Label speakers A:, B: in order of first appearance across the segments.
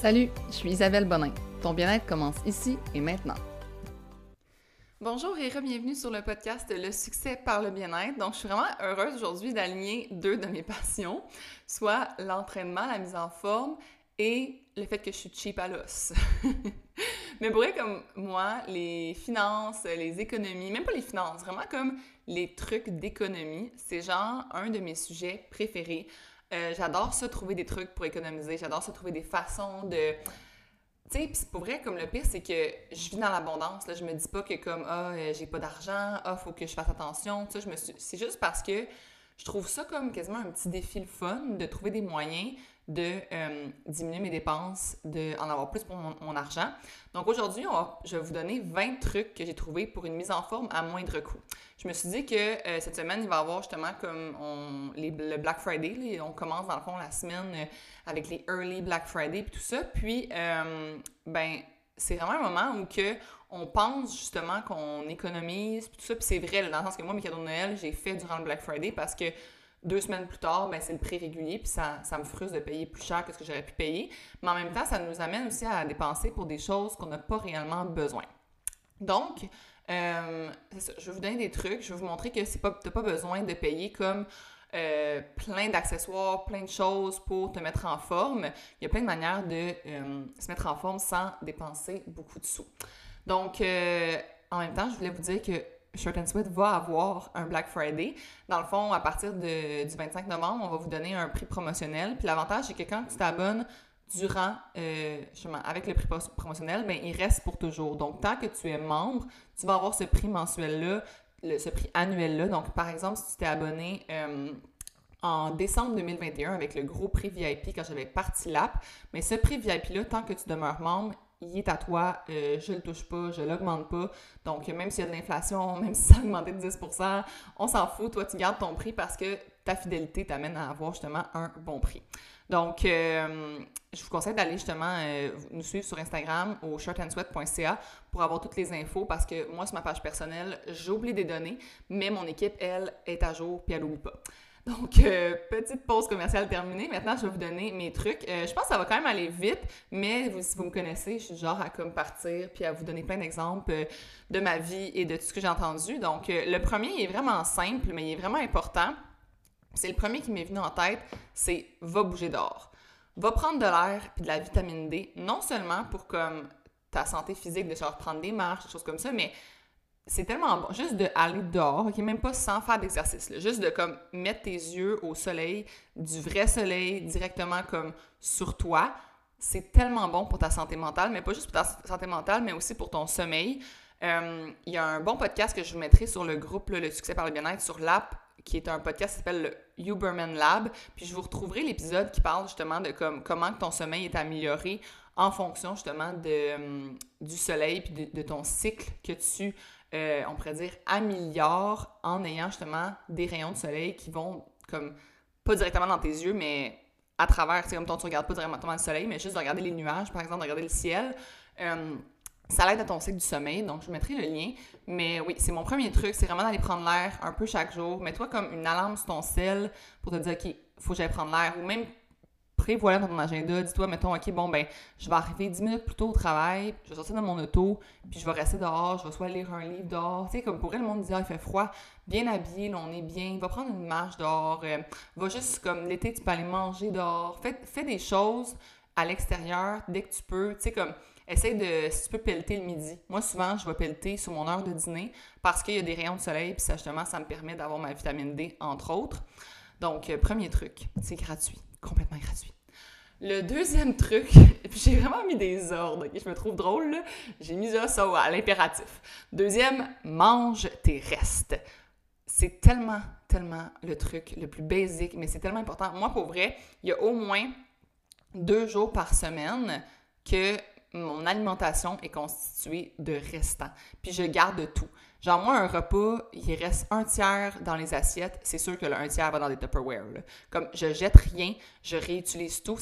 A: Salut, je suis Isabelle Bonin. Ton bien-être commence ici et maintenant. Bonjour et bienvenue sur le podcast Le succès par le bien-être. Donc, je suis vraiment heureuse aujourd'hui d'aligner deux de mes passions, soit l'entraînement, la mise en forme et le fait que je suis cheap à l'os. Mais pour être comme moi, les finances, les économies, même pas les finances, vraiment comme les trucs d'économie, c'est genre un de mes sujets préférés. Euh, j'adore ça, trouver des trucs pour économiser. J'adore ça, trouver des façons de. Tu sais, c'est pour vrai, comme le pire, c'est que je vis dans l'abondance. Là, je me dis pas que comme ah, euh, j'ai pas d'argent, ah, faut que je fasse attention. Tu sais, je me suis... C'est juste parce que je trouve ça comme quasiment un petit défi le fun de trouver des moyens de euh, diminuer mes dépenses, d'en avoir plus pour mon, argent. Donc aujourd'hui, je vais vous donner 20 trucs que j'ai trouvés pour une mise en forme à moindre coût. Je me suis dit que euh, cette semaine, il va y avoir justement comme on, le Black Friday. on commence dans le fond la semaine euh, avec les early Black Friday et tout ça. Puis, ben, c'est vraiment un moment où que on pense justement qu'on économise, tout ça. Puis c'est vrai, dans le sens que moi, mes cadeaux de Noël, j'ai fait durant le Black Friday parce que deux semaines plus tard, ben, c'est le prix régulier, puis ça, ça me frustre de payer plus cher que ce que j'aurais pu payer. Mais en même temps, ça nous amène aussi à dépenser pour des choses qu'on n'a pas réellement besoin. Donc, euh, je vais vous donner des trucs, je vais vous montrer que tu n'as pas besoin de payer comme euh, plein d'accessoires, plein de choses pour te mettre en forme. Il y a plein de manières de euh, se mettre en forme sans dépenser beaucoup de sous. Donc, en même temps, je voulais vous dire que Shirt and Sweat va avoir un Black Friday. Dans le fond, à partir du 25 novembre, on va vous donner un prix promotionnel. Puis l'avantage, c'est que quand tu t'abonnes durant, euh, avec le prix promotionnel, ben, il reste pour toujours. Donc, tant que tu es membre, tu vas avoir ce prix mensuel-là, ce prix annuel-là. Donc, par exemple, si tu t'es abonné euh, en décembre 2021 avec le gros prix VIP quand j'avais parti l'app, mais ce prix VIP-là, tant que tu demeures membre, il est à toi, euh, je le touche pas, je l'augmente pas. Donc, même s'il y a de l'inflation, même si ça a augmenté de 10% on s'en fout. Toi, tu gardes ton prix parce que ta fidélité t'amène à avoir justement un bon prix. Donc, euh, je vous conseille d'aller justement euh, nous suivre sur Instagram au shirtandsweat.ca pour avoir toutes les infos parce que moi, sur ma page personnelle, j'oublie des données, mais mon équipe, elle, est à jour puis elle n'oublie pas. Donc, euh, petite pause commerciale terminée. Maintenant, je vais vous donner mes trucs. Euh, je pense que ça va quand même aller vite, mais si vous me connaissez, je suis genre à comme partir puis à vous donner plein d'exemples euh, de ma vie et de tout ce que j'ai entendu. Donc, le premier est vraiment simple, mais il est vraiment important. C'est le premier qui m'est venu en tête, c'est va bouger dehors. Va prendre de l'air puis de la vitamine D, non seulement pour comme ta santé physique, de se reprendre des marches, des choses comme ça, mais c'est tellement bon. Juste d'aller dehors, OK, même pas sans faire d'exercice. Juste de comme mettre tes yeux au soleil, du vrai soleil directement comme sur toi. C'est tellement bon pour ta santé mentale, mais pas juste pour ta santé mentale, mais aussi pour ton sommeil. Euh, il y a un bon podcast que je vous mettrai sur le groupe Le Succès par le bien-être sur l'app, qui est un podcast qui s'appelle le Huberman Lab. Puis je vous retrouverai l'épisode qui parle justement de comme, comment ton sommeil est amélioré en fonction justement de, euh, du soleil puis de, de, ton cycle que tu euh, on pourrait dire, améliore en ayant justement des rayons de soleil qui vont comme pas directement dans tes yeux, mais à travers, c'est comme toi, tu regardes pas directement le soleil, mais juste de regarder les nuages, par exemple, de regarder le ciel. Euh, ça l'aide à ton cycle du sommeil, donc je mettrai le lien. Mais oui, c'est mon premier truc, c'est vraiment d'aller prendre l'air un peu chaque jour. Mets-toi comme une alarme sur ton sel pour te dire, OK, faut que j'aille prendre l'air. Ou même voilà dans ton agenda, dis-toi, mettons, OK, bon, ben, je vais arriver 10 minutes plus tôt au travail, je vais sortir de mon auto, puis je vais rester dehors, je vais soit lire un livre dehors. Tu sais, comme pour elle, le monde dit, ah, il fait froid, bien habillé, là, on est bien, va prendre une marche dehors, euh, va juste, comme l'été, tu peux aller manger dehors. Fais, fais des choses à l'extérieur dès que tu peux. Tu sais, comme, essaye de, si tu peux pelleter le midi. Moi, souvent, je vais pelleter sur mon heure de dîner parce qu'il y a des rayons de soleil, puis ça, justement, ça me permet d'avoir ma vitamine D, entre autres. Donc, euh, premier truc, c'est gratuit, complètement gratuit. Le deuxième truc, j'ai vraiment mis des ordres, je me trouve drôle. J'ai mis ça, ça à l'impératif. Deuxième, mange tes restes. C'est tellement, tellement le truc le plus basique, mais c'est tellement important. Moi, pour vrai, il y a au moins deux jours par semaine que mon alimentation est constituée de restants. Puis je garde tout. Genre, moi, un repas, il reste un tiers dans les assiettes, c'est sûr que le un tiers va dans des Tupperware. Comme je jette rien, je réutilise tout.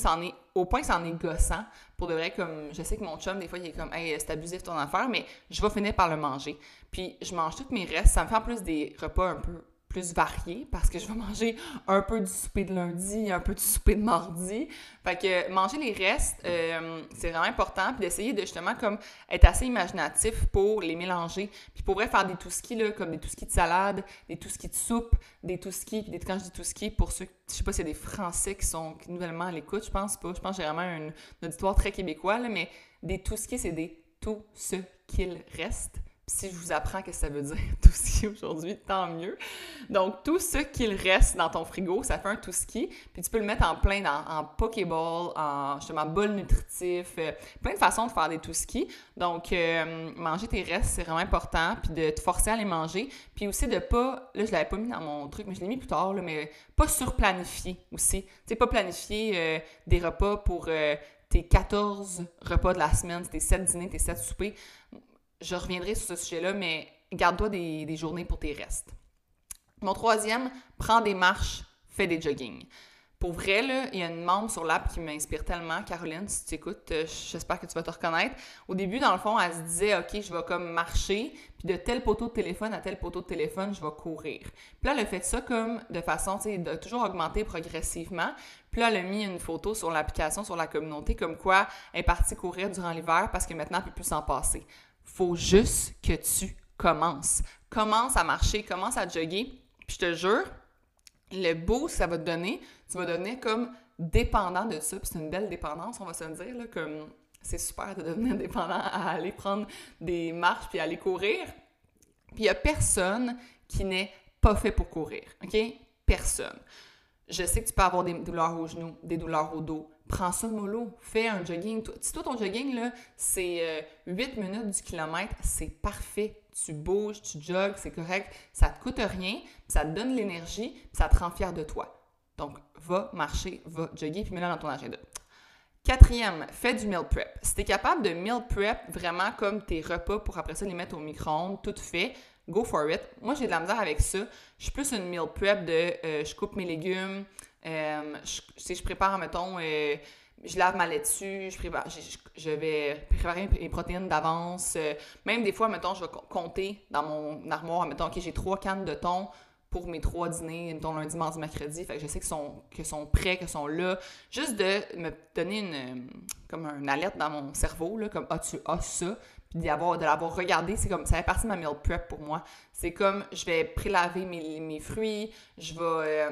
A: Au point que ça en est gossant. Pour de vrai, comme je sais que mon chum, des fois, il est comme, hey, c'est abusif ton affaire, mais je vais finir par le manger. Puis je mange tous mes restes. Ça me fait en plus des repas un peu plus varié parce que je vais manger un peu du souper de lundi, un peu du souper de mardi. Fait que manger les restes, euh, c'est vraiment important. Puis d'essayer de justement comme être assez imaginatif pour les mélanger. Puis pour vrai, faire des touskis, là, comme des touskis de salade, des touskis de soupe, des touskis. Puis quand je dis touskis, pour ceux, je sais pas si c'est des Français qui sont nouvellement à l'écoute, je pense pas. Je pense que j'ai vraiment un, auditoire très québécois, là, mais des touskis, c'est des tout ce qu'il reste si je vous apprends que ça veut dire tout ski aujourd'hui, tant mieux. Donc, tout ce qu'il reste dans ton frigo, ça fait un tout ski. Puis tu peux le mettre en plein dans, en Pokéball, en justement bol nutritif, euh, plein de façons de faire des tout ski. Donc, euh, manger tes restes, c'est vraiment important. Puis de te forcer à les manger. Puis aussi de pas, là, je l'avais pas mis dans mon truc, mais je l'ai mis plus tard, mais pas surplanifier aussi. Tu sais, pas planifier euh, des repas pour tes 14 repas de la semaine, tes 7 dîners, tes 7 soupers je reviendrai sur ce sujet-là, mais garde-toi des, journées pour tes restes. Mon troisième, prends des marches, fais des jogging. Pour vrai, il y a une membre sur l'app qui m'inspire tellement, Caroline, si tu écoutes, euh, j'espère que tu vas te reconnaître. Au début, dans le fond, elle se disait, OK, je vais comme marcher, puis de tel poteau de téléphone à tel poteau de téléphone, je vais courir. Puis là, elle a fait ça comme de façon, tu sais, de toujours augmenter progressivement. Puis là, elle a mis une photo sur l'application, sur la communauté, comme quoi elle est partie courir durant l'hiver parce que maintenant, elle peut plus s'en passer faut juste que tu commences. Commence à marcher, commence à jogger. Puis je te jure, le beau ça va te donner, tu vas devenir comme dépendant de ça. Puis c'est une belle dépendance, on va se dire, là, comme c'est super de devenir dépendant à aller prendre des marches puis aller courir. Puis il n'y a personne qui n'est pas fait pour courir, OK? Personne. Je sais que tu peux avoir des douleurs aux genoux, des douleurs au dos, prends ça mollo, fais un jogging. Si toi, ton jogging, là, c'est 8 euh, minutes du kilomètre, c'est parfait. Tu bouges, tu jogues, c'est correct. Ça te coûte rien, ça te donne l'énergie, ça te rend fier de toi. Donc, va marcher, va jogger, puis mets-le dans ton agenda. Quatrième, fais du meal prep. Si tu es capable de meal prep vraiment comme tes repas pour après ça les mettre au micro-ondes, tout fait, go for it. Moi, j'ai de la misère avec ça. Je suis plus une meal prep de euh, je coupe mes légumes, euh, je, je prépare, mettons, euh, je lave ma laitue, je, prépare, je, vais préparer mes protéines d'avance. Euh, même des fois, mettons, je vais compter dans mon armoire, mettons, OK, j'ai trois cannes de thon pour mes trois dîners, mettons, lundi, mardi, mercredi. Fait que je sais qu'ils sont, que sont prêts, qu'ils sont là. Juste de me donner une, comme alerte dans mon cerveau, là, comme, ah, tu as ça puis de l'avoir regardé, c'est comme ça fait partie de ma meal prep pour moi. C'est comme je vais prélaver mes, mes fruits, je vais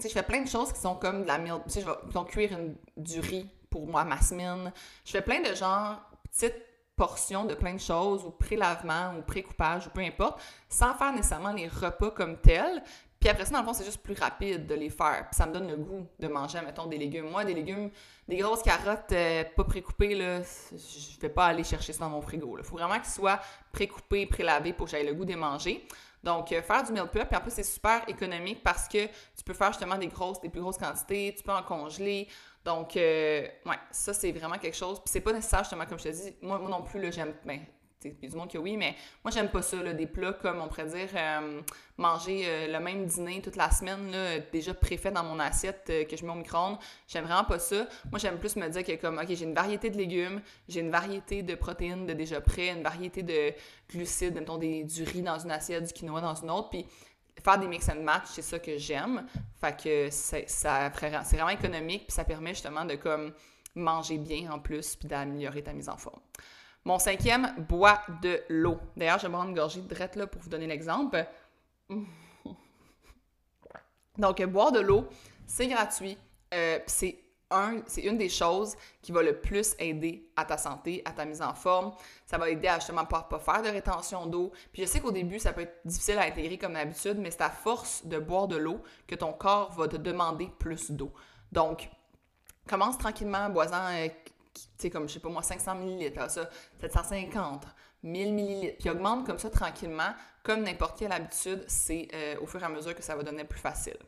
A: tu je fais plein de choses qui sont comme de la meal. Tu je vais cuire du riz pour moi ma semaine. Je fais plein de genre petites portions de plein de choses, ou pré-lavement, ou pré-coupage, ou peu importe, sans faire nécessairement les repas comme tels. Puis après ça, dans le fond, c'est juste plus rapide de les faire. Puis ça me donne le goût de manger, mettons, des légumes. Moi, des légumes, des grosses carottes euh, pas pré-coupées, là, je vais pas aller chercher ça dans mon frigo. Il faut vraiment qu'ils soient pré-coupés, pré-lavés pour que j'aille le goût de les manger. Donc, euh, faire du meal prep, puis en plus, c'est super économique parce que tu peux faire justement des grosses, des plus grosses quantités, tu peux en congeler. Donc, euh, ouais, ça, c'est vraiment quelque chose. Puis c'est pas nécessaire, justement, comme je te dis, moi, moi non plus, là, j'aime, ben, il y a du monde qui oui, mais moi, j'aime pas ça, là, des plats comme, on pourrait dire, euh, manger euh, le même dîner toute la semaine, là, déjà préfait dans mon assiette euh, que je mets au micro-ondes. J'aime vraiment pas ça. Moi, j'aime plus me dire que, comme, OK, j'ai une variété de légumes, j'ai une variété de protéines de déjà prêt, une variété de glucides, mettons, des, du riz dans une assiette, du quinoa dans une autre, puis faire des mix and match, c'est ça que j'aime. Fait que c'est vraiment économique, puis ça permet justement de, comme, manger bien en plus, puis d'améliorer ta mise en forme. Mon cinquième, bois de l'eau. D'ailleurs, je vais me prendre une gorgée de drette là pour vous donner l'exemple. Donc, boire de l'eau, c'est gratuit. Euh, c'est un, c'est une des choses qui va le plus aider à ta santé, à ta mise en forme. Ça va aider à justement pas, pas faire de rétention d'eau. Puis je sais qu'au début, ça peut être difficile à intégrer comme d'habitude, mais c'est à force de boire de l'eau que ton corps va te demander plus d'eau. Donc, commence tranquillement, boisant euh, sais, comme, je sais pas moi, 500 millilitres, ça, 750, 1000 millilitres, puis augmente comme ça tranquillement, comme n'importe quelle habitude, c'est euh, au fur et à mesure que ça va donner plus facile.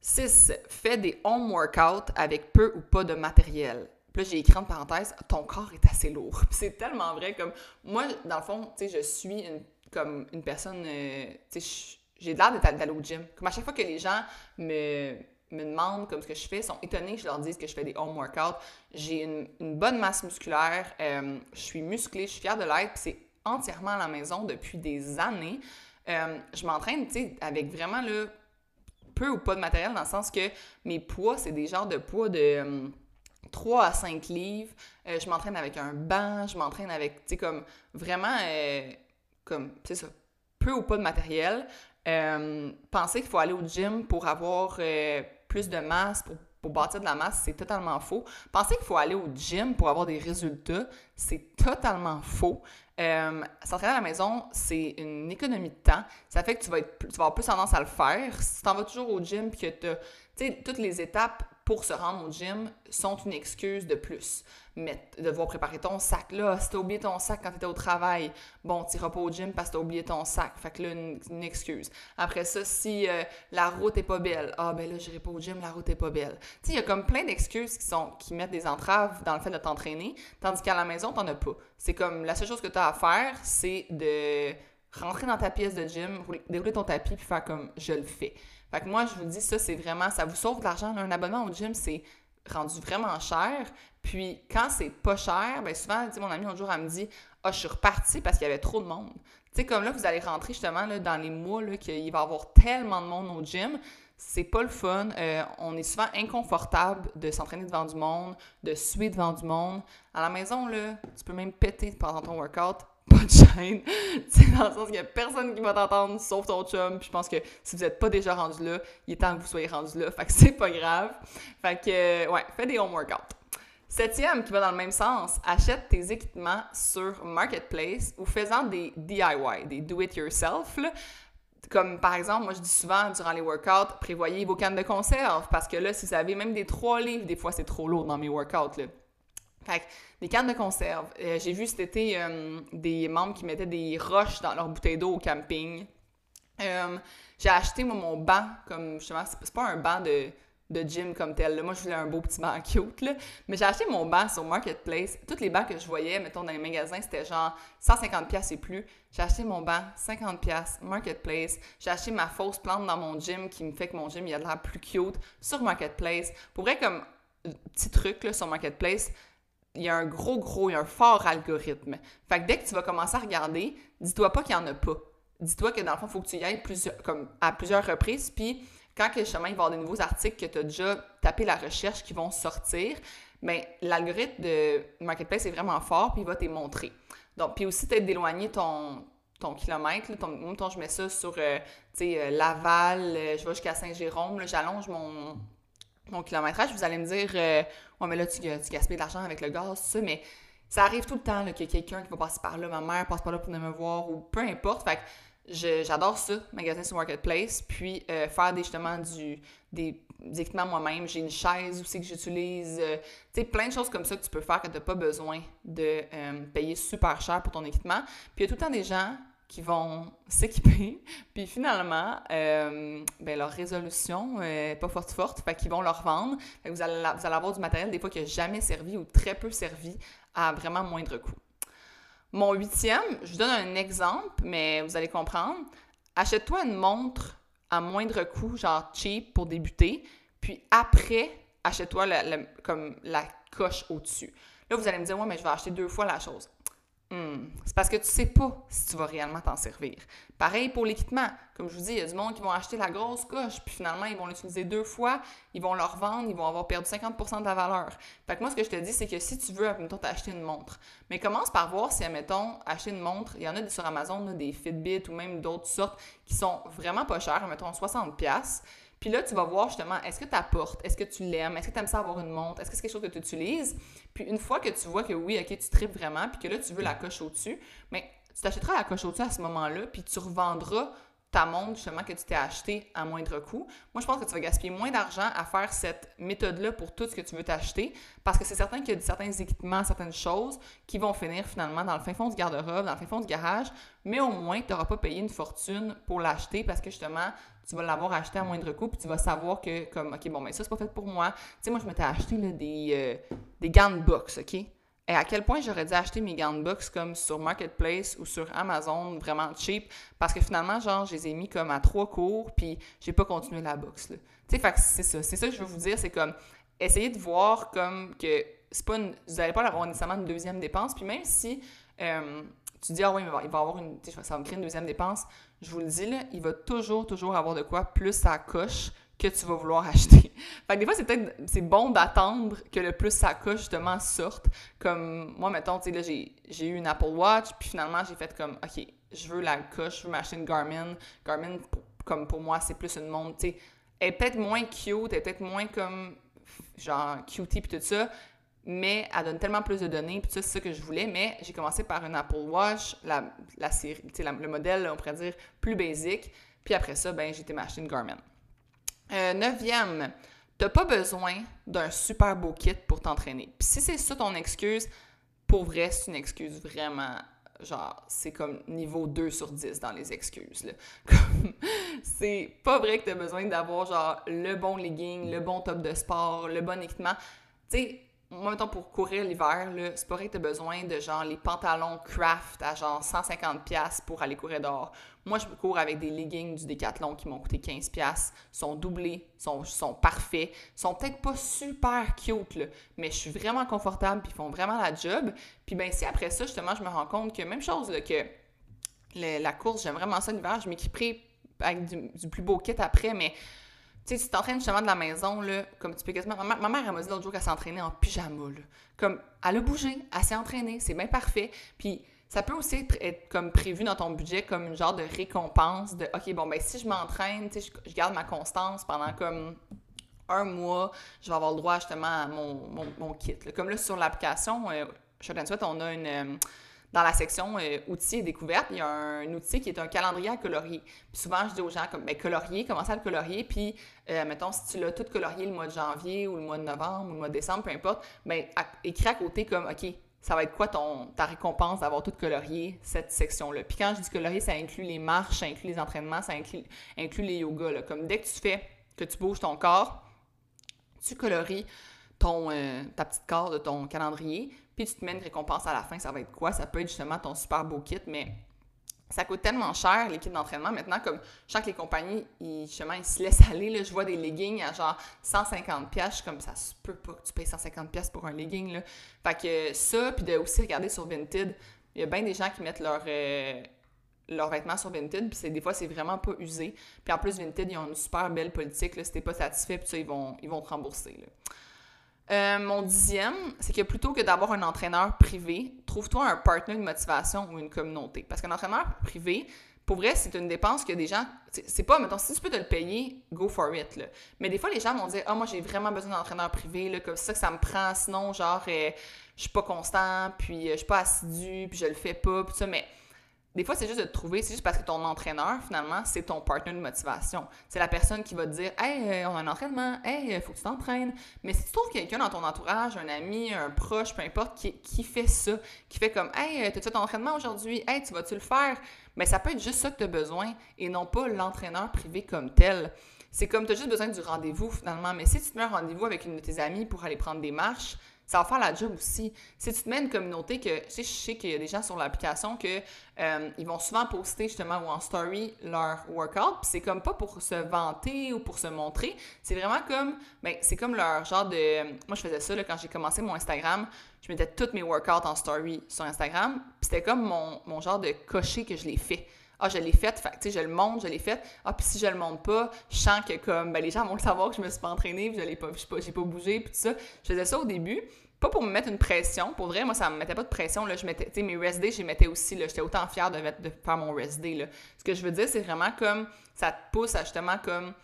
A: 6. Fais des home workouts avec peu ou pas de matériel. Puis là, j'ai écrit en parenthèse, ton corps est assez lourd. c'est tellement vrai, comme, moi, dans le fond, tu sais, je suis une, comme une personne, euh, tu sais, j'ai l'air d'aller au gym. Comme à chaque fois que les gens me, me demandent comme ce que je fais, sont étonnés que je leur dise que je fais des home workouts. J'ai une, bonne masse musculaire, euh, je suis musclée, je suis fière de l'être, c'est entièrement à la maison depuis des années. Euh, je m'entraîne, tu sais, avec vraiment, là, peu ou pas de matériel, dans le sens que mes poids, c'est des genres de poids de 3 à 5 livres. je m'entraîne avec un banc, je m'entraîne avec, tu sais, comme vraiment, comme, ça, peu ou pas de matériel. penser qu'il faut aller au gym pour avoir plus de masse, pour bâtir de la masse, c'est totalement faux. Penser qu'il faut aller au gym pour avoir des résultats, c'est totalement faux. Euh, S'entraîner à la maison, c'est une économie de temps. Ça fait que tu vas, tu vas avoir plus tendance à le faire. Si tu en vas toujours au gym puis que tu sais, toutes les étapes pour se rendre au gym sont une excuse de plus. Mais devoir préparer ton sac, là, si t'as oublié ton sac quand t'étais au travail, bon, t'iras pas au gym parce que t'as oublié ton sac. Fait que là, une, excuse. Après ça, si euh, la route est pas belle, ah ben là, j'irai pas au gym, la route est pas belle. Tu sais, il y a comme plein d'excuses qui sont qui mettent des entraves dans le fait de t'entraîner, tandis qu'à la maison, t'en as pas. C'est comme, la seule chose que t'as à faire, c'est de rentrer dans ta pièce de gym, dérouler ton tapis puis faire comme je le fais. Fait que moi, je vous dis, ça, c'est vraiment, ça vous sauve de l'argent. Un abonnement au gym, c'est rendu vraiment cher. Puis quand c'est pas cher, bien souvent, mon ami un jour, elle me dit Ah, je suis repartie parce qu'il y avait trop de monde. Tu sais, comme là, vous allez rentrer justement là, dans les mois qu'il va y avoir tellement de monde au gym. C'est pas le fun. Euh, on est souvent inconfortable de s'entraîner devant du monde, de suer devant du monde. À la maison, là, tu peux même péter pendant ton workout de chaîne. c'est dans le sens qu'il y a personne qui va t'entendre sauf ton chum. Puis je pense que si vous n'êtes pas déjà rendu là, il est temps que vous soyez rendu là. Fait que c'est pas grave. Fait que, ouais, fais des home workouts. Septième, qui va dans le même sens, achète tes équipements sur Marketplace ou faisant des DIY, des do-it-yourself. Comme par exemple, moi je dis souvent durant les workouts, prévoyez vos cannes de conserve parce que là, si vous avez même des trois livres, des fois c'est trop lourd dans mes workouts. Là. Fait que, des cannes de conserve. Euh, j'ai vu cet été euh, des membres qui mettaient des roches dans leur bouteille d'eau au camping. Euh, j'ai acheté, mon banc, comme justement, c'est pas un banc de, de gym comme tel. Moi, je voulais un beau petit banc cute, là. Mais j'ai acheté mon banc sur Marketplace. Toutes les bancs que je voyais, mettons, dans les magasins, c'était genre 150$ et plus. J'ai acheté mon banc, 50$, Marketplace. J'ai acheté ma fausse plante dans mon gym qui me fait que mon gym, il a l'air plus cute sur Marketplace. Pour vrai, comme petit truc, là, sur Marketplace, il y a un gros, gros, il y a un fort algorithme. Fait que dès que tu vas commencer à regarder, dis-toi pas qu'il n'y en a pas. Dis-toi que dans le fond, il faut que tu y ailles plusieurs, à plusieurs reprises. Puis quand que, il va y avoir des nouveaux articles que tu as déjà tapé la recherche qui vont sortir, bien, l'algorithme de Marketplace est vraiment fort, puis il va te montrer. Donc, puis aussi, peut-être d'éloigner ton, ton kilomètre. ton, moi, je mets ça sur, euh, euh, Laval, euh, je vais jusqu'à Saint-Jérôme, j'allonge mon, mon kilométrage, vous allez me dire, euh, mais là, tu, tu gaspilles de l'argent avec le gaz, ça, mais ça arrive tout le temps qu'il y a quelqu'un qui va passer par là, ma mère passe par là pour venir me voir, ou peu importe. Fait que j'adore ça, magasiner sur Marketplace, puis euh, faire justement du, des, équipements moi-même. J'ai une chaise aussi que j'utilise. Euh, tu sais, plein de choses comme ça que tu peux faire que tu n'as pas besoin de payer super cher pour ton équipement. Puis il y a tout le temps des gens qui vont s'équiper, puis finalement, euh, ben, leur résolution n'est pas forte forte, fait qu'ils vont leur vendre. Fait que vous, allez, vous allez avoir du matériel des fois qui n'a jamais servi ou très peu servi à vraiment moindre coût. Mon huitième, je vous donne un exemple, mais vous allez comprendre. Achète-toi une montre à moindre coût, genre cheap pour débuter, puis après, achète-toi comme la coche au-dessus. Là, vous allez me dire, ouais, mais je vais acheter deux fois la chose. Hmm. C'est parce que tu sais pas si tu vas réellement t'en servir. Pareil pour l'équipement. Comme je vous dis, il y a du monde qui vont acheter la grosse coche, puis finalement, ils vont l'utiliser deux fois, ils vont le revendre, ils vont avoir perdu 50% de la valeur. Fait que moi, ce que je te dis, c'est que si tu veux, admettons, t'acheter une montre, mais commence par voir si, admettons, acheter une montre, il y en a sur Amazon, des Fitbit ou même d'autres sortes qui sont vraiment pas chères, admettons 60$. Puis là, tu vas voir justement, est-ce que tu apportes, est-ce que tu l'aimes, est-ce que tu aimes ça avoir une montre, est-ce que c'est quelque chose que tu utilises? Puis une fois que tu vois que oui, ok, tu tripes vraiment, puis que là, tu veux la coche au-dessus, mais tu t'achèteras la coche au-dessus à ce moment-là, puis tu revendras ta montre justement que tu t'es acheté à moindre coût. Moi, je pense que tu vas gaspiller moins d'argent à faire cette méthode-là pour tout ce que tu veux t'acheter parce que c'est certain qu'il y a certains équipements, certaines choses qui vont finir finalement dans le fin fond du garde-robe, dans le fin fond du garage, mais au moins, tu n'auras pas payé une fortune pour l'acheter parce que justement, tu vas l'avoir acheté à moindre coût, puis tu vas savoir que, comme, OK, bon, mais ça, c'est pas fait pour moi. Tu sais, moi, je m'étais acheté des, euh, des de OK? Et à quel point j'aurais dû acheter mes gants de comme sur Marketplace ou sur Amazon, vraiment cheap, parce que finalement, genre, je les ai mis comme à trois cours, puis j'ai pas continué la boxe, Tu sais, c'est ça. C'est ça que je veux vous dire, c'est comme, essayer de voir comme que c'est pas une, vous n'allez pas avoir nécessairement une deuxième dépense, puis même si... Euh, tu dis, ah oui, mais il va avoir une, ça va me créer une deuxième dépense. Je vous le dis, là, il va toujours, toujours avoir de quoi plus ça coche que tu vas vouloir acheter. Fait que des fois, c'est peut-être, c'est bon d'attendre que le plus ça coche, justement, sorte. Comme, moi, mettons, tu sais, là, j'ai eu une Apple Watch, puis finalement, j'ai fait comme, OK, je veux la coche, je veux m'acheter une Garmin. Garmin, comme pour moi, c'est plus une montre, tu sais, elle est peut-être moins cute, elle est peut-être moins comme, genre, cutie puis tout ça, mais elle donne tellement plus de données, puis ça, c'est ça que je voulais. Mais j'ai commencé par une Apple Watch, la, la le modèle, on pourrait dire, plus basique. Puis après ça, ben, j'ai été m'acheter une Garmin. Euh, neuvième, t'as pas besoin d'un super beau kit pour t'entraîner. Puis si c'est ça ton excuse, pour vrai, c'est une excuse vraiment genre, c'est comme niveau 2 sur 10 dans les excuses. c'est pas vrai que t'as besoin d'avoir, genre, le bon legging, le bon top de sport, le bon équipement. Tu sais, moi, mettons, pour courir l'hiver, c'est pas vrai que besoin de genre les pantalons craft à genre 150$ pour aller courir dehors. Moi, je cours avec des leggings du Decathlon qui m'ont coûté 15$, sont doublés, sont, sont parfaits, sont peut-être pas super cute, là, mais je suis vraiment confortable puis font vraiment la job. Puis ben si après ça, justement, je me rends compte que même chose, que la course, j'aime vraiment ça l'hiver, je m'équiperai avec du, du plus beau kit après, mais tu sais, tu t'entraînes justement de la maison, là, comme tu peux quasiment... Ma, mère, elle m'a dit l'autre jour qu'elle s'entraînait en pyjama, là. Comme, elle a bougé, elle s'est entraînée, c'est bien parfait. Puis, ça peut aussi être, comme prévu dans ton budget comme une genre de récompense de, OK, bon, ben si je m'entraîne, tu sais, je, garde ma constance pendant comme un mois, je vais avoir le droit justement à mon, mon, kit. Comme là, sur l'application, euh, Shot Sweat, on a une... Euh, dans la section euh, outils et découvertes, il y a un, outil qui est un calendrier à colorier. Puis souvent, je dis aux gens, comme, ben, colorier, commencez à le colorier, puis, euh, mettons, si tu l'as tout colorié le mois de janvier ou le mois de novembre ou le mois de décembre, peu importe, ben, écris à côté comme, OK, ça va être quoi ton, ta récompense d'avoir tout colorié cette section-là? Puis quand je dis colorier, ça inclut les marches, ça inclut les entraînements, ça inclut, inclut les yogas. Comme dès que tu fais, que tu bouges ton corps, tu colories ton, euh, ta petite carte de ton calendrier, puis tu te mets une récompense à la fin, ça va être quoi? Ça peut être justement ton super beau kit, mais ça coûte tellement cher, les kits d'entraînement. Maintenant, comme je sens que les compagnies, ils, justement, ils se laissent aller. Là, je vois des leggings à genre 150$. Je suis comme, ça se peut pas que tu payes 150$ pour un legging. Là. Fait que ça, puis de aussi regarder sur Vinted, il y a bien des gens qui mettent euh, leurs vêtements sur Vinted, puis des fois, c'est vraiment pas usé. Puis en plus, Vinted, ils ont une super belle politique. Là, si t'es pas satisfait, puis ça, ils vont, ils vont te rembourser. Là. Euh, mon dixième, c'est que plutôt que d'avoir un entraîneur privé, trouve-toi un partenaire de motivation ou une communauté. Parce qu'un entraîneur privé, pour vrai, c'est une dépense que des gens. C'est pas, mettons, si tu peux te le payer, go for it. Mais des fois, les gens vont dire Ah, moi, j'ai vraiment besoin d'un entraîneur privé, comme ça que ça me prend, sinon, genre, euh, je suis pas constant, puis euh, je suis pas assidu, puis je le fais pas, puis ça. Mais des fois, c'est juste de te trouver, c'est juste parce que ton entraîneur, finalement, c'est ton partenaire de motivation. C'est la personne qui va te dire Hey, euh, on a un entraînement, hey, il faut que tu t'entraînes. Mais si tu trouves quelqu'un dans ton entourage, un ami, un proche, peu importe, qui, qui fait ça, qui fait comme Hey, euh, t'as-tu ton entraînement aujourd'hui? Hey, tu vas-tu le faire? Mais ça peut être juste ça que tu as besoin et non pas l'entraîneur privé comme tel. C'est comme tu as juste besoin du rendez-vous finalement. Mais si tu te mets un rendez-vous avec une de tes amies pour aller prendre des marches, ça va faire la job aussi. Si tu te mets une communauté que, tu sais, je sais qu'il y a des gens sur l'application que euh, ils vont souvent poster justement ou en story leur workout, puis c'est comme pas pour se vanter ou pour se montrer, c'est vraiment comme, ben, c'est comme leur genre de, moi je faisais ça là, quand j'ai commencé mon Instagram, je mettais toutes mes workouts en story sur Instagram, puis c'était comme mon, mon genre de cocher que je l'ai fait ah, je l'ai faite, tu sais, je le monte, je l'ai faite. Ah, puis si je le monte pas, je sens que comme, ben, les gens vont le savoir que je me suis pas entraînée, je l'ai pas, j'ai pas, bougé, puis tout ça. Je faisais ça au début, pas pour me mettre une pression. Pour vrai, moi, ça me mettait pas de pression. Là, je mettais, tu sais, mes rest days, je les mettais aussi. Là, j'étais autant fière de faire mon rest day. Là. Ce que je veux dire, c'est vraiment comme, ça te pousse à justement comme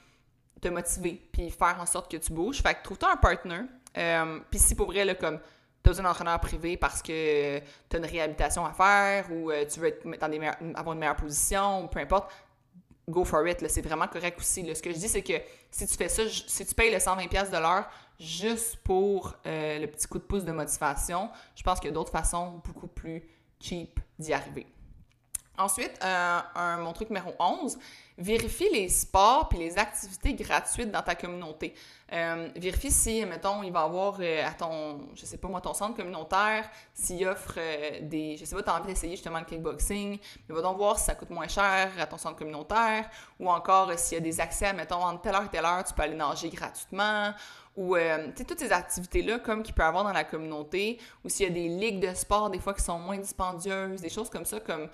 A: te motiver, puis faire en sorte que tu bouges. Fait que trouve-toi un partner. Euh, puis si pour vrai, là, comme tu as besoin d'un entraîneur privé parce que tu as une réhabilitation à faire ou euh, tu veux être dans des avoir une meilleure position ou peu importe, go for it. C'est vraiment correct aussi. Ce que je dis, c'est que si tu fais ça, si tu payes le 120$ de l'heure juste pour euh, le petit coup de pouce de motivation, je pense qu'il y a d'autres façons beaucoup plus cheap d'y arriver. Ensuite, euh, mon truc numéro 11, vérifie les sports et les activités gratuites dans ta communauté. Euh, vérifie si, mettons, il va avoir euh, à ton, je sais pas moi, ton centre communautaire, s'il offre des, je sais pas, tu as envie d'essayer justement le kickboxing, il va donc voir si ça coûte moins cher à ton centre communautaire, ou encore s'il y a des accès, mettons, entre telle heure et telle heure, tu peux aller nager gratuitement, ou euh, toutes ces activités-là, comme qu'il peut y avoir dans la communauté, ou s'il y a des ligues de sport, des fois, qui sont moins dispendieuses, des choses comme ça, comme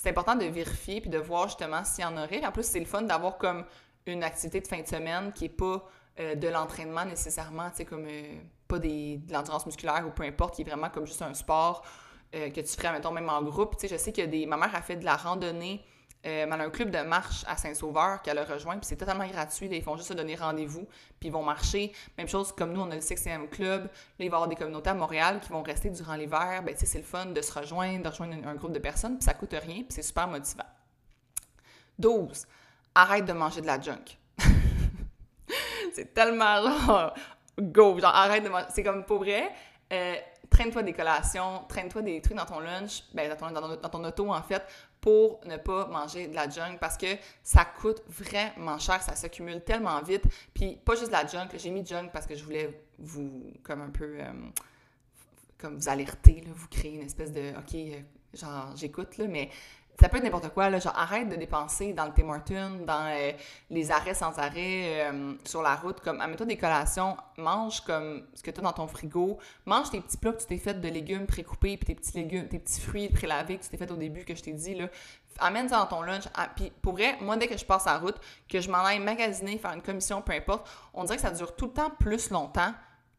A: c'est important de vérifier puis de voir justement s'il y en aurait. En plus, c'est le fun d'avoir comme une activité de fin de semaine qui est pas euh, de l'entraînement nécessairement, tu sais, comme euh, pas des, de l'endurance musculaire ou peu importe, qui est vraiment comme juste un sport que tu ferais, mettons, même en groupe. Tu sais, je sais que des... ma mère a fait de la randonnée euh, elle a un club de marche à Saint-Sauveur qu'elle a rejoint, puis c'est totalement gratuit. ils font juste se donner rendez-vous, puis ils vont marcher. Même chose comme nous, on a le 6e club. Là, il va y avoir des communautés à Montréal qui vont rester durant l'hiver. Ben, c'est le fun de se rejoindre, de rejoindre un, groupe de personnes, puis ça coûte rien, puis c'est super motivant. 12. Arrête de manger de la junk. c'est tellement genre, go, genre arrête de manger. C'est comme pour vrai. Euh, traîne-toi des collations, traîne-toi des trucs dans ton lunch, ben, dans ton auto en fait, pour ne pas manger de la junk parce que ça coûte vraiment cher, ça s'accumule tellement vite. Puis pas juste de la junk, j'ai mis junk parce que je voulais vous comme un peu euh, comme vous alerter, vous créer une espèce de OK, euh, genre j'écoute là, mais ça peut être n'importe quoi, là, genre arrête de dépenser dans le Tim Hortons, dans euh, les arrêts sans arrêt, euh, sur la route, comme amène-toi des collations, mange comme ce que tu as dans ton frigo, mange tes petits plats que tu t'es fait de légumes précoupés, puis tes petits légumes, tes petits fruits prélavés que tu t'es fait au début, que je t'ai dit, là, amène ça dans ton lunch. Ah, puis pour vrai, moi, dès que je passe la route, que je m'en aille magasiner, faire une commission, peu importe, on dirait que ça dure tout le temps plus longtemps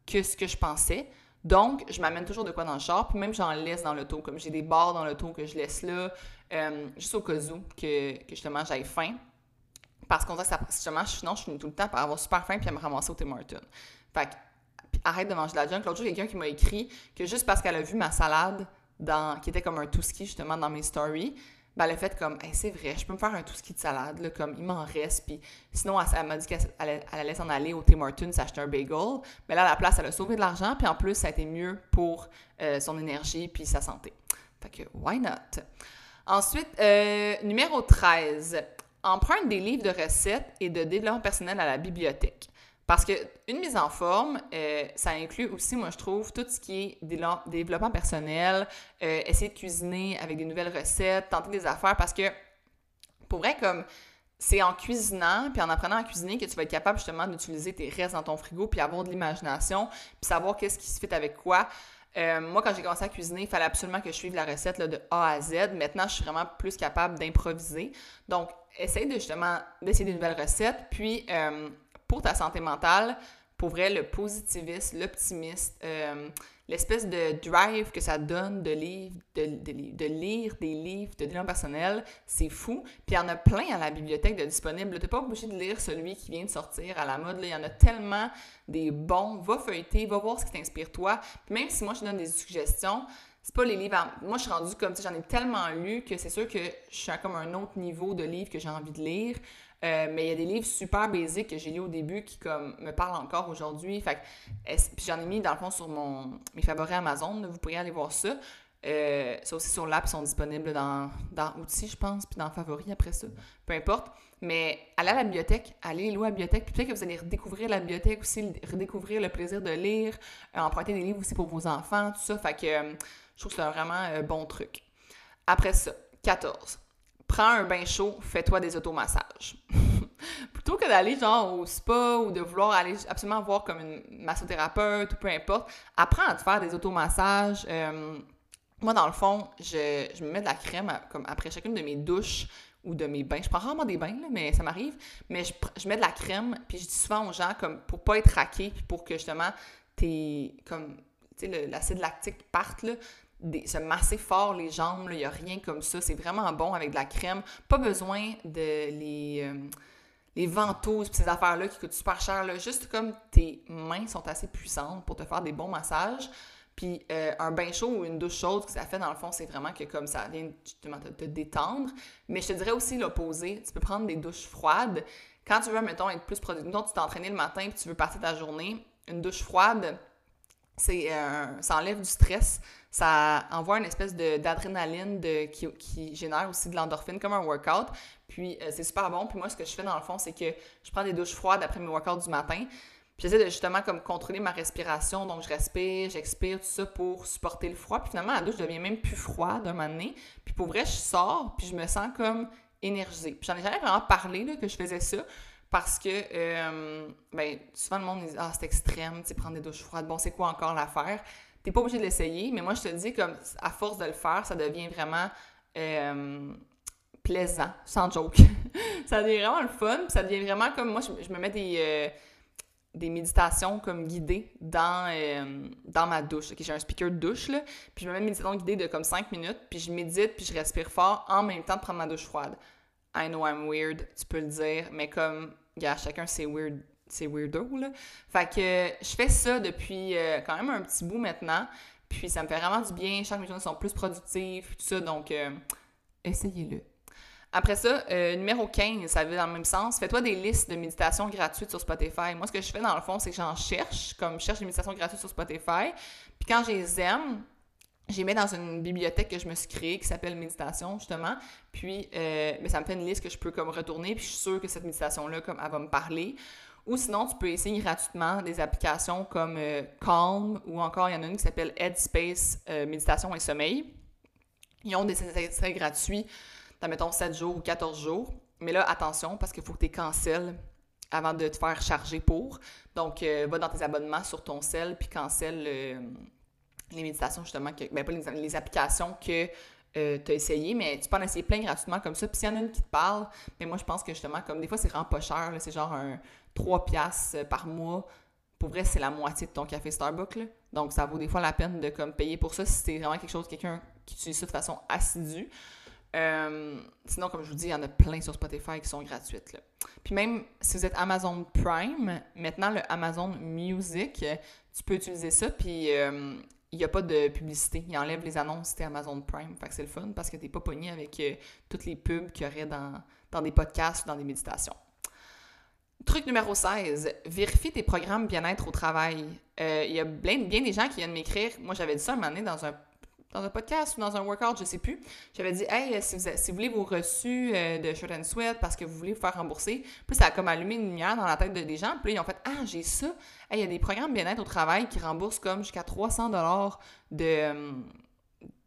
A: que ce que je pensais. Donc, je m'amène toujours de quoi dans le char, puis même j'en laisse dans l'auto, comme j'ai des barres dans l'auto que je laisse là, euh, juste au cas où que, que justement j'aille faim. Parce qu'on dirait que ça, justement, sinon je finis tout le temps par avoir super faim puis à me ramasser au Tim Hortons. Fait que, arrête de manger de la junk. L'autre jour, quelqu'un qui m'a écrit que juste parce qu'elle a vu ma salade dans, qui était comme un tout ski justement dans mes stories, ben, elle a fait comme, c'est vrai, je peux me faire un tout ski de salade, comme il m'en reste. Puis sinon, elle, m'a dit qu'elle allait, s'en aller au Tim Hortons s'acheter un bagel. Mais là, à la place, elle a sauvé de l'argent. Puis en plus, ça a été mieux pour euh, son énergie puis sa santé. Fait que, why not? Ensuite, euh, numéro 13. Emprunte des livres de recettes et de développement personnel à la bibliothèque. Parce qu'une mise en forme, euh, ça inclut aussi, moi je trouve, tout ce qui est développement personnel, euh, essayer de cuisiner avec des nouvelles recettes, tenter des affaires, parce que pour vrai, comme c'est en cuisinant, puis en apprenant à cuisiner que tu vas être capable justement d'utiliser tes restes dans ton frigo, puis avoir de l'imagination, puis savoir qu'est-ce qui se fait avec quoi. Euh, moi, quand j'ai commencé à cuisiner, il fallait absolument que je suive la recette de A à Z. Maintenant, je suis vraiment plus capable d'improviser. Donc, essaye de justement d'essayer des nouvelles recettes, puis pour ta santé mentale, pour vrai, le positivisme, l'optimisme, euh, l'espèce de drive que ça donne de, lire, de, de, lire des livres de développement personnel, c'est fou. Puis il y en a plein à la bibliothèque de disponibles. Tu n'es pas obligé de lire celui qui vient de sortir à la mode. Il y en a tellement des bons. Va feuilleter, va voir ce qui t'inspire toi. Puis même si moi je te donne des suggestions, c'est pas les livres. Moi, je suis rendue comme, tu j'en ai tellement lu que c'est sûr que je suis à comme un autre niveau de livres que j'ai envie de lire. Euh, mais il y a des livres super basiques que j'ai lus au début qui comme me parlent encore aujourd'hui. Fait puis j'en ai mis dans le fond sur mon mes favoris Amazon. vous pourriez aller voir ça. Euh, ça aussi sur l'app, sont disponibles dans, dans outils, je pense, puis dans favoris après ça. Peu importe. Mais allez à la bibliothèque, allez louer à la bibliothèque, puis peut-être que vous allez redécouvrir la bibliothèque aussi, redécouvrir le plaisir de lire, euh, emprunter des livres aussi pour vos enfants, tout ça. Fait que je trouve que c'est vraiment un bon truc. Après ça, 14 prends un bain chaud, fais-toi des automassages. Plutôt que d'aller genre au spa ou de vouloir aller absolument voir comme une massothérapeute ou peu importe, apprends à te faire des automassages. Euh, moi, dans le fond, je, me mets de la crème comme après chacune de mes douches ou de mes bains. Je prends rarement des bains, mais ça m'arrive. Mais je, mets de la crème, puis je dis souvent aux gens comme pour pas être raqué, puis pour que justement tes comme l'acide lactique parte, là, se masser fort les jambes, il n'y a rien comme ça. C'est vraiment bon avec de la crème. Pas besoin de les, euh, les ventouses, ces affaires-là qui coûtent super cher. Juste comme tes mains sont assez puissantes pour te faire des bons massages. Puis euh, un bain chaud ou une douche chaude, ce que ça fait dans le fond, c'est vraiment que comme ça vient justement te, te détendre. Mais je te dirais aussi l'opposé. Tu peux prendre des douches froides. Quand tu veux, mettons, être plus productif, tu t'es entraîné le matin et tu veux passer ta journée, une douche froide, c'est euh, ça enlève du stress, ça envoie une espèce d'adrénaline qui, qui, génère aussi de l'endorphine comme un workout. Puis euh, c'est super bon. Puis moi, ce que je fais dans le fond, c'est que je prends des douches froides après mes workouts du matin. Puis j'essaie de justement comme contrôler ma respiration. Donc je respire, j'expire, tout ça pour supporter le froid. Puis finalement, la douche devient même plus froide un moment donné. Puis pour vrai, je sors, puis je me sens comme énergisée. Puis j'en ai jamais vraiment parlé là, que je faisais ça. Parce que, euh, ben, souvent le monde dit Ah, c'est extrême, tu prendre des douches froides. Bon, c'est quoi encore l'affaire? T'es pas obligé de l'essayer, mais moi, je te dis, comme, à force de le faire, ça devient vraiment euh, plaisant, sans joke. ça devient vraiment le fun, ça devient vraiment comme, moi, je, me mets des, euh, des méditations comme guidées dans, dans ma douche. j'ai un speaker de douche, là, puis je me mets une méditation guidée de comme 5 minutes, puis je médite, puis je respire fort en même temps de prendre ma douche froide. I know I'm weird, tu peux le dire, mais comme, gars, chacun c'est weird, c'est weirdo, là. Fait que je fais ça depuis euh, quand même un petit bout maintenant, puis ça me fait vraiment du bien, chaque mes journées sont plus productives, tout ça, donc euh, essayez-le. Après ça, euh, numéro 15, ça va dans le même sens. Fais-toi des listes de méditation gratuites sur Spotify. Moi, ce que je fais dans le fond, c'est que j'en cherche, comme je cherche des méditations gratuites sur Spotify. Puis quand je les aime, j'ai mis dans une bibliothèque que je me suis créée qui s'appelle Méditation, justement. Puis, mais ça me fait une liste que je peux comme retourner, puis je suis sûre que cette méditation-là, comme, elle va me parler. Ou sinon, tu peux essayer gratuitement des applications comme euh, Calm, ou encore, il y en a une qui s'appelle Headspace euh, Méditation et Sommeil. Ils ont des essais gratuits, mettons, 7 jours ou 14 jours. Mais là, attention, parce qu'il faut que tu cancelles avant de te faire charger pour. Donc, va dans tes abonnements sur ton cell, puis cancelle les méditations, justement, que, ben pas les, applications que euh, tu as essayé, mais tu peux en essayer plein gratuitement comme ça. Puis s'il y en a une qui te parle, mais moi je pense que justement, comme des fois c'est vraiment pas cher, c'est genre un 3 piastres par mois. Pour vrai, c'est la moitié de ton café Starbucks. Là. Donc ça vaut des fois la peine de comme payer pour ça si c'est vraiment quelque chose, quelqu'un qui utilise ça de façon assidue. Euh, sinon, comme je vous dis, il y en a plein sur Spotify qui sont gratuites. Là. Puis même si vous êtes Amazon Prime, maintenant le Amazon Music, tu peux utiliser ça. Puis euh, il n'y a pas de publicité. Il enlève les annonces c'était Amazon Prime. Fait c'est le fun parce que tu n'es pas pogné avec euh, toutes les pubs qu'il y aurait dans, dans des podcasts ou dans des méditations. Truc numéro 16, vérifie tes programmes bien-être au travail. Euh, il y a bien, bien, des gens qui viennent m'écrire. Moi, j'avais dit ça un moment donné dans un dans un podcast ou dans un workout, je sais plus. J'avais dit, hey, si vous, vous voulez vos reçus euh, de Shirt and Sweat parce que vous voulez vous faire rembourser, puis ça a comme allumé une lumière dans la tête de, des gens. Puis là, ils ont fait, ah, j'ai ça. Hey, il y a des programmes bien-être au travail qui remboursent comme jusqu'à 300 dollars de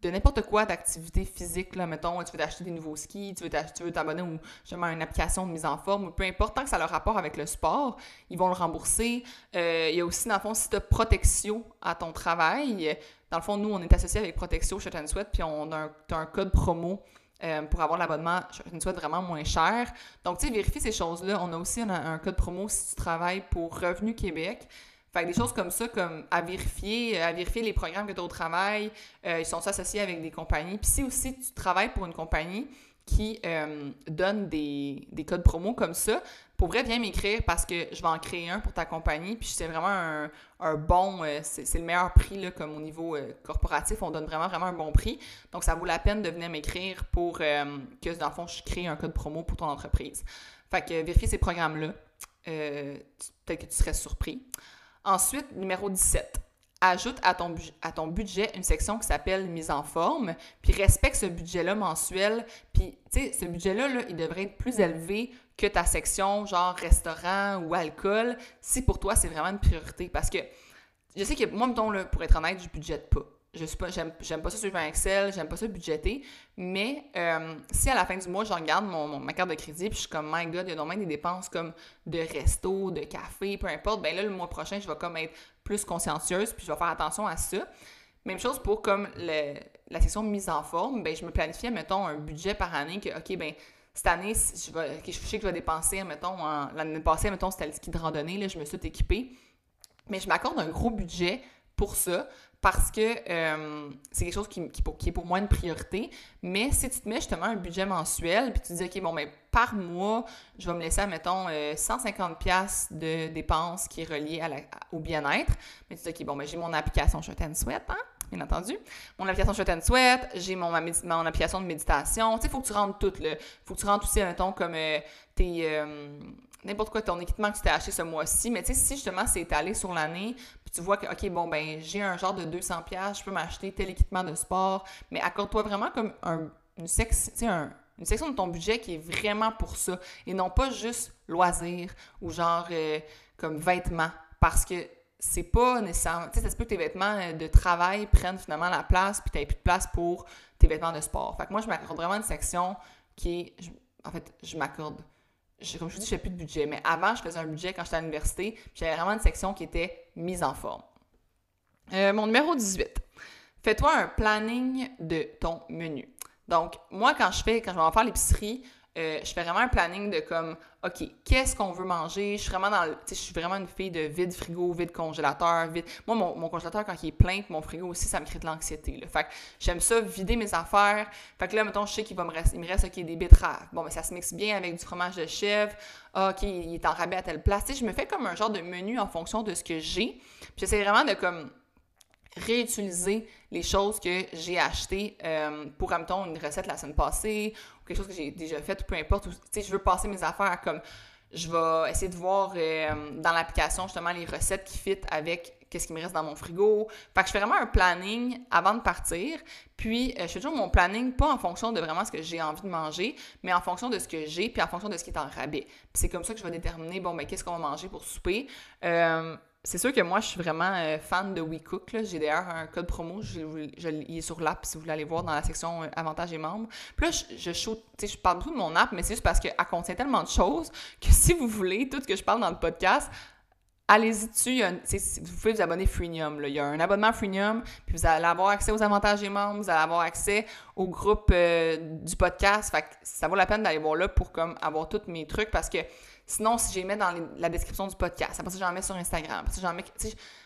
A: de n'importe quoi d'activité physique, là, mettons, tu veux t'acheter des nouveaux skis, tu veux t'abonner ou justement à une application de mise en forme, peu importe, tant que ça a le rapport avec le sport, ils vont le rembourser. Euh, il y a aussi, dans le fond, si tu as protection à ton travail, dans le fond, nous, on est associé avec Protexio Shut and Sweat, puis on a un, code promo euh, pour avoir l'abonnement Shut and Sweat vraiment moins cher. Donc, tu sais, vérifie ces choses-là. On a aussi un, code promo si tu travailles pour Revenu Québec. Fait que des choses comme ça, comme à vérifier, euh, à vérifier les programmes que tu as au travail, euh, ils sont associés avec des compagnies? Puis si aussi tu travailles pour une compagnie qui euh, donne des, des, codes promo comme ça, pour vrai, viens m'écrire parce que je vais en créer un pour ta compagnie. Puis c'est vraiment un, un bon, c'est le meilleur prix là, comme au niveau corporatif. On donne vraiment, vraiment un bon prix. Donc ça vaut la peine de venir m'écrire pour que, dans le fond, je crée un code promo pour ton entreprise. Fait que vérifier ces programmes-là. Peut-être que tu serais surpris. Ensuite, numéro 17. Ajoute à ton, budget une section qui s'appelle mise en forme, puis respecte ce budget-là mensuel. Puis, tu sais, ce budget-là, là, il devrait être plus élevé que ta section genre restaurant ou alcool, si pour toi, c'est vraiment une priorité. Parce que je sais que moi, mettons, là, pour être honnête, je budgète pas je suis pas, j'aime, pas ça suivre un Excel, j'aime pas ça budgéter, mais euh, si à la fin du mois, je regarde mon, ma carte de crédit, puis je suis comme, my God, il y a normalement des dépenses comme de resto, de café, peu importe, ben là, le mois prochain, je vais comme être plus consciencieuse, puis je vais faire attention à ça. Même chose pour comme le, la section mise en forme, ben je me planifie, mettons, un budget par année que, OK, ben cette année, je, vais, je sais que je vais dépenser, mettons, l'année passée, mettons, c'était le ski de randonnée, là, je me suis équipée. Mais je m'accorde un gros budget pour ça parce que euh, c'est quelque chose qui, qui, est pour moi une priorité. Mais si tu te mets justement un budget mensuel, puis tu te dis, OK, bon, mais par mois, je vais me laisser, mettons, 150$ de dépenses qui est reliée à au bien-être. Mais tu te dis, OK, bon, mais j'ai mon application Shut and Sweat, hein? bien entendu. Mon application Shut and Sweat, j'ai mon, application de méditation. Tu sais, il faut que tu rentres tout, là. Faut que tu rentres aussi, mettons, comme euh, tes... Euh, n'importe quoi, ton équipement que tu t'es acheté ce mois-ci. Mais tu sais, si justement c'est étalé sur l'année, tu vois que, OK, bon, ben j'ai un genre de 200$, je peux m'acheter tel équipement de sport, mais accorde-toi vraiment comme un, une, une section de ton budget qui est vraiment pour ça, et non pas juste loisirs ou genre euh, comme vêtements, parce que c'est pas nécessairement. Tu sais, ça se peut que tes vêtements euh, de travail prennent finalement la place, puis tu plus de place pour tes vêtements de sport. Fait que moi, je m'accorde vraiment une section qui est. en fait, je m'accorde comme je vous dis, je fais plus de budget, mais avant, je faisais un budget quand j'étais à l'université, j'avais vraiment une section qui était mise en forme. Euh, mon numéro 18. Fais-toi un planning de ton menu. Donc, moi, quand je fais, quand je vais en faire l'épicerie, euh, je fais vraiment un planning de comme, OK, qu'est-ce qu'on veut manger? Je suis vraiment dans je suis vraiment une fille de vide frigo, vide congélateur, vide. Moi, mon, congélateur, quand il est plein, mon frigo aussi, ça me crée de l'anxiété. Fait que j'aime ça, vider mes affaires. Fait que là, mettons, je sais qu'il va me rester, il me reste, OK, des betteraves. Bon, mais ça se mixe bien avec du fromage de chèvre. Ah, OK, il est en rabais à telle place. Je me fais comme un genre de menu en fonction de ce que j'ai. J'essaie vraiment de comme réutiliser les choses que j'ai achetées euh, pour, mettons, une recette la semaine passée ou quelque chose que j'ai déjà fait, ou peu importe. Sais, je veux passer mes affaires comme je vais essayer de voir euh, dans l'application justement les recettes qui fit avec qu'est-ce qui me reste dans mon frigo. Fait que je fais vraiment un planning avant de partir. Puis, euh, je fais toujours mon planning pas en fonction de vraiment ce que j'ai envie de manger, mais en fonction de ce que j'ai, puis en fonction de ce qui est en rabais. Puis c'est comme ça que je vais déterminer, bon, ben, qu'est-ce qu'on va manger pour souper. Euh, c'est sûr que moi, je suis vraiment euh, fan de WeCook. J'ai d'ailleurs un code promo, je, il est sur l'app si vous voulez aller voir dans la section euh, avantages et membres. Puis là, je, je, je parle beaucoup de mon app, mais c'est juste parce qu'elle contient tellement de choses que si vous voulez, tout ce que je parle dans le podcast, allez-y dessus. vous pouvez vous abonner freemium. Il y a un abonnement freemium, puis vous allez avoir accès aux avantages et membres, vous allez avoir accès au groupe euh, du podcast. Fait ça vaut la peine d'aller voir là pour comme avoir tous mes trucs parce que Sinon, si je les mets dans la description du podcast, après ça, j'en mets sur Instagram, après ça, j'en mets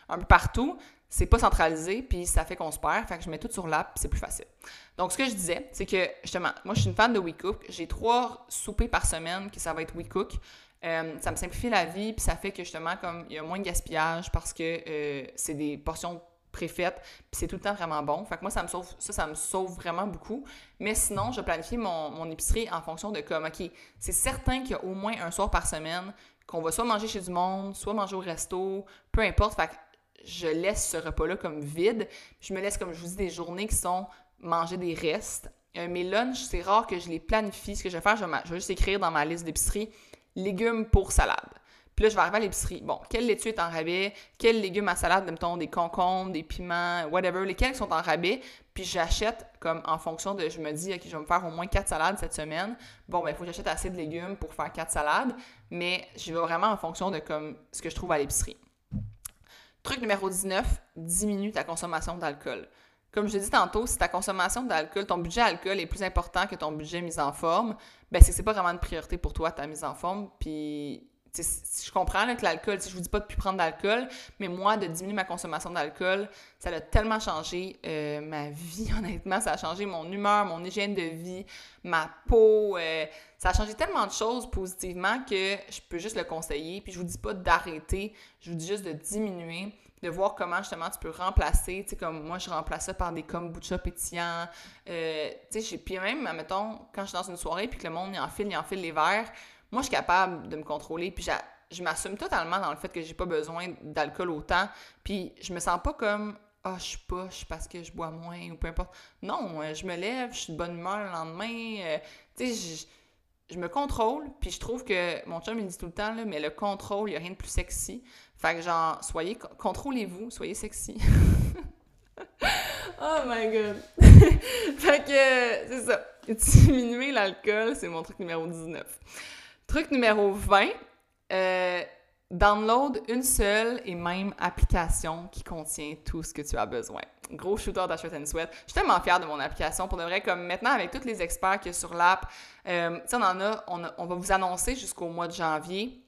A: un peu partout, c'est pas centralisé, puis ça fait qu'on se perd. Fait que je mets tout sur l'app, c'est plus facile. Donc, ce que je disais, c'est que, justement, moi, je suis une fan de WeCook. J'ai trois soupers par semaine que ça va être WeCook. Euh, ça me simplifie la vie, puis ça fait que, justement, comme il y a moins de gaspillage parce que euh, c'est des portions puis c'est tout le temps vraiment bon. Fait que moi, ça me sauve, ça, me sauve vraiment beaucoup. Mais sinon, je planifie mon, épicerie en fonction de comme, OK, c'est certain qu'il y a au moins un soir par semaine qu'on va soit manger chez du monde, soit manger au resto, peu importe. Fait que je laisse ce repas-là comme vide. Je me laisse, comme je vous dis, des journées qui sont manger des restes. Euh, mes lunchs, c'est rare que je les planifie. Ce que je vais faire, je je vais juste écrire dans ma liste d'épicerie légumes pour salade. Puis là, je vais arriver à l'épicerie. Bon, quelle laitue est en rabais? Quels légumes à salade, mettons, des concombres, des piments, whatever, lesquels sont en rabais? Puis j'achète comme en fonction de, je me dis, OK, je vais me faire au moins quatre salades cette semaine. Bon, ben, il faut que j'achète assez de légumes pour faire quatre salades. Mais je vais vraiment en fonction de comme ce que je trouve à l'épicerie. Truc numéro 19, diminue ta consommation d'alcool. Comme je l'ai dit tantôt, si ta consommation d'alcool, ton budget alcool est plus important que ton budget mise en forme, ben c'est que c'est pas vraiment une priorité pour toi ta mise en forme. Puis je comprends que l'alcool, je vous dis pas de plus prendre d'alcool, mais moi, de diminuer ma consommation d'alcool, ça a tellement changé euh, ma vie, honnêtement. Ça a changé mon humeur, mon hygiène de vie, ma peau. Euh, ça a changé tellement de choses positivement que je peux juste le conseiller. Puis je vous dis pas d'arrêter, je vous dis juste de diminuer, de voir comment justement tu peux remplacer. Tu sais, comme moi, je remplace ça par des kombucha pétillants. Euh, tu sais, puis même, mettons, quand je suis dans une soirée puis que le monde y enfile, il enfile les verres moi, je suis capable de me contrôler, puis je m'assume totalement dans le fait que j'ai pas besoin d'alcool autant, puis je me sens pas comme ah, oh, je suis poche parce que je bois moins ou peu importe. Non, euh, je me lève, je suis de bonne humeur le lendemain. Euh, tu sais, je, me contrôle, puis je trouve que mon chum, il dit tout le temps, là, mais le contrôle, il n'y a rien de plus sexy. Fait que, genre, soyez, contrôlez-vous, soyez sexy. oh my god! fait que, c'est ça. Diminuer l'alcool, c'est mon truc numéro 19. Truc numéro 20, euh, download une seule et même application qui contient tout ce que tu as besoin. Gros shooter and sweat. Je suis tellement fière de mon application. Pour de vrai, comme maintenant, avec tous les experts qu'il y a sur l'app, euh, on en a, on va vous annoncer jusqu'au mois de janvier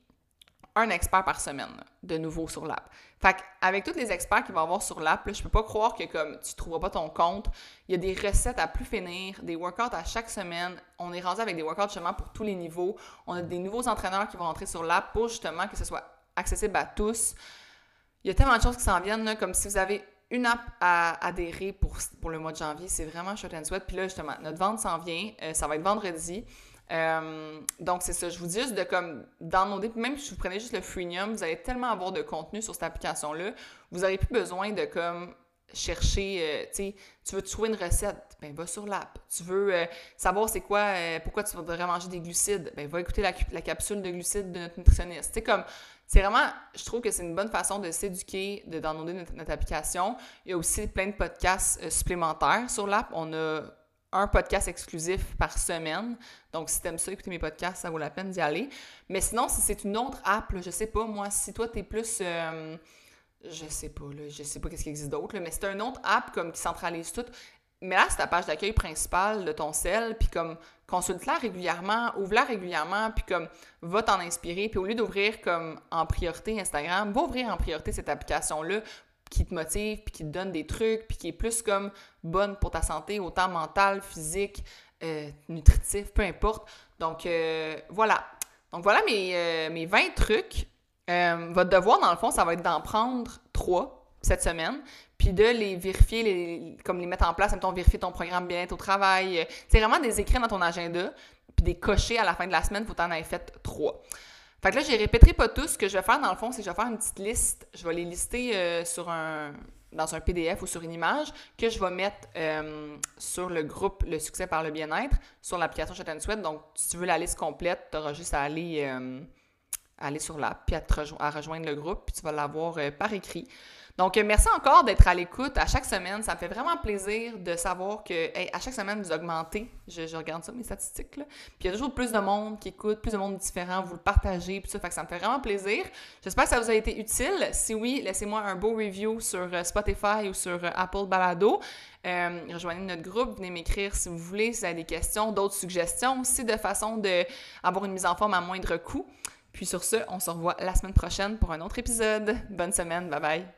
A: un expert par semaine de nouveau sur l'app. Fait avec tous les experts qu'il va y avoir sur l'app, je peux pas croire que comme tu trouveras pas ton compte, il y a des recettes à plus finir, des workouts à chaque semaine. On est rendu avec des workouts justement pour tous les niveaux. On a des nouveaux entraîneurs qui vont entrer sur l'app pour justement que ce soit accessible à tous. Il y a tellement de choses qui s'en viennent, comme si vous avez une app à adhérer pour, pour le mois de janvier, c'est vraiment Shot and Sweat. Puis là, justement, notre vente s'en vient. Euh, ça va être vendredi. Euh, donc, c'est ça. Je vous dis juste de comme downloader. Même si vous prenez juste le freemium, vous allez tellement avoir de contenu sur cette application-là. Vous n'aurez plus besoin de comme chercher, euh, tu sais, tu veux trouver une recette, ben va sur l'app. Tu veux euh, savoir c'est quoi, pourquoi tu voudrais manger des glucides, ben va écouter la, capsule de glucides de notre nutritionniste. Tu comme, c'est vraiment, je trouve que c'est une bonne façon de s'éduquer, de downloader notre, application. Il y a aussi plein de podcasts supplémentaires sur l'app. On a un podcast exclusif par semaine. Donc, si t'aimes ça, écouter mes podcasts, ça vaut la peine d'y aller. Mais sinon, si c'est une autre app, je sais pas, moi, si toi, t'es plus... Euh, je sais pas, là, je sais pas qu'est-ce qui existe d'autre, mais c'est un autre app comme qui centralise tout. Mais là, c'est ta page d'accueil principale de ton sel, puis comme consulte-la régulièrement, ouvre-la régulièrement, puis comme va t'en inspirer, puis au lieu d'ouvrir comme en priorité Instagram, va ouvrir en priorité cette application-là qui te motive, puis qui te donne des trucs, puis qui est plus comme bonne pour ta santé, autant mentale, physique, euh, nutritif, peu importe. Donc euh, voilà. Donc voilà mes, euh, mes 20 trucs. votre devoir, dans le fond, ça va être d'en prendre 3 cette semaine, puis de les vérifier, comme les mettre en place, mettons, vérifier ton programme bien-être au travail. C'est vraiment des écrits dans ton agenda, puis des cocher à la fin de la semaine, faut t'en avoir fait trois. Fait que là, je les répéterai pas tous. Ce que je vais faire, dans le fond, c'est que je vais faire une petite liste. Je vais les lister euh, sur un, dans un PDF ou sur une image que je vais mettre euh, sur le groupe Le succès par le bien-être sur l'application Chat Sweat. Donc, si tu veux la liste complète, tu auras juste à aller, euh, aller sur l'app puis à, à, rejoindre le groupe, puis tu vas l'avoir par écrit. Donc, euh, merci encore d'être à l'écoute à chaque semaine. Ça me fait vraiment plaisir de savoir que à chaque semaine, vous augmentez. Je, regarde ça, mes statistiques. Là. Puis il y a toujours plus de monde qui écoute, plus de monde différent. Vous le partagez, puis ça. Fait ça me fait vraiment plaisir. J'espère que ça vous a été utile. Si oui, laissez-moi un beau review sur euh, Spotify ou sur euh, Apple Balado. rejoignez notre groupe, venez m'écrire si vous voulez, si vous avez des questions, d'autres suggestions aussi de façon d'avoir une mise en forme à moindre coût. Puis sur ce, on se revoit la semaine prochaine pour un autre épisode. Bonne semaine, bye bye!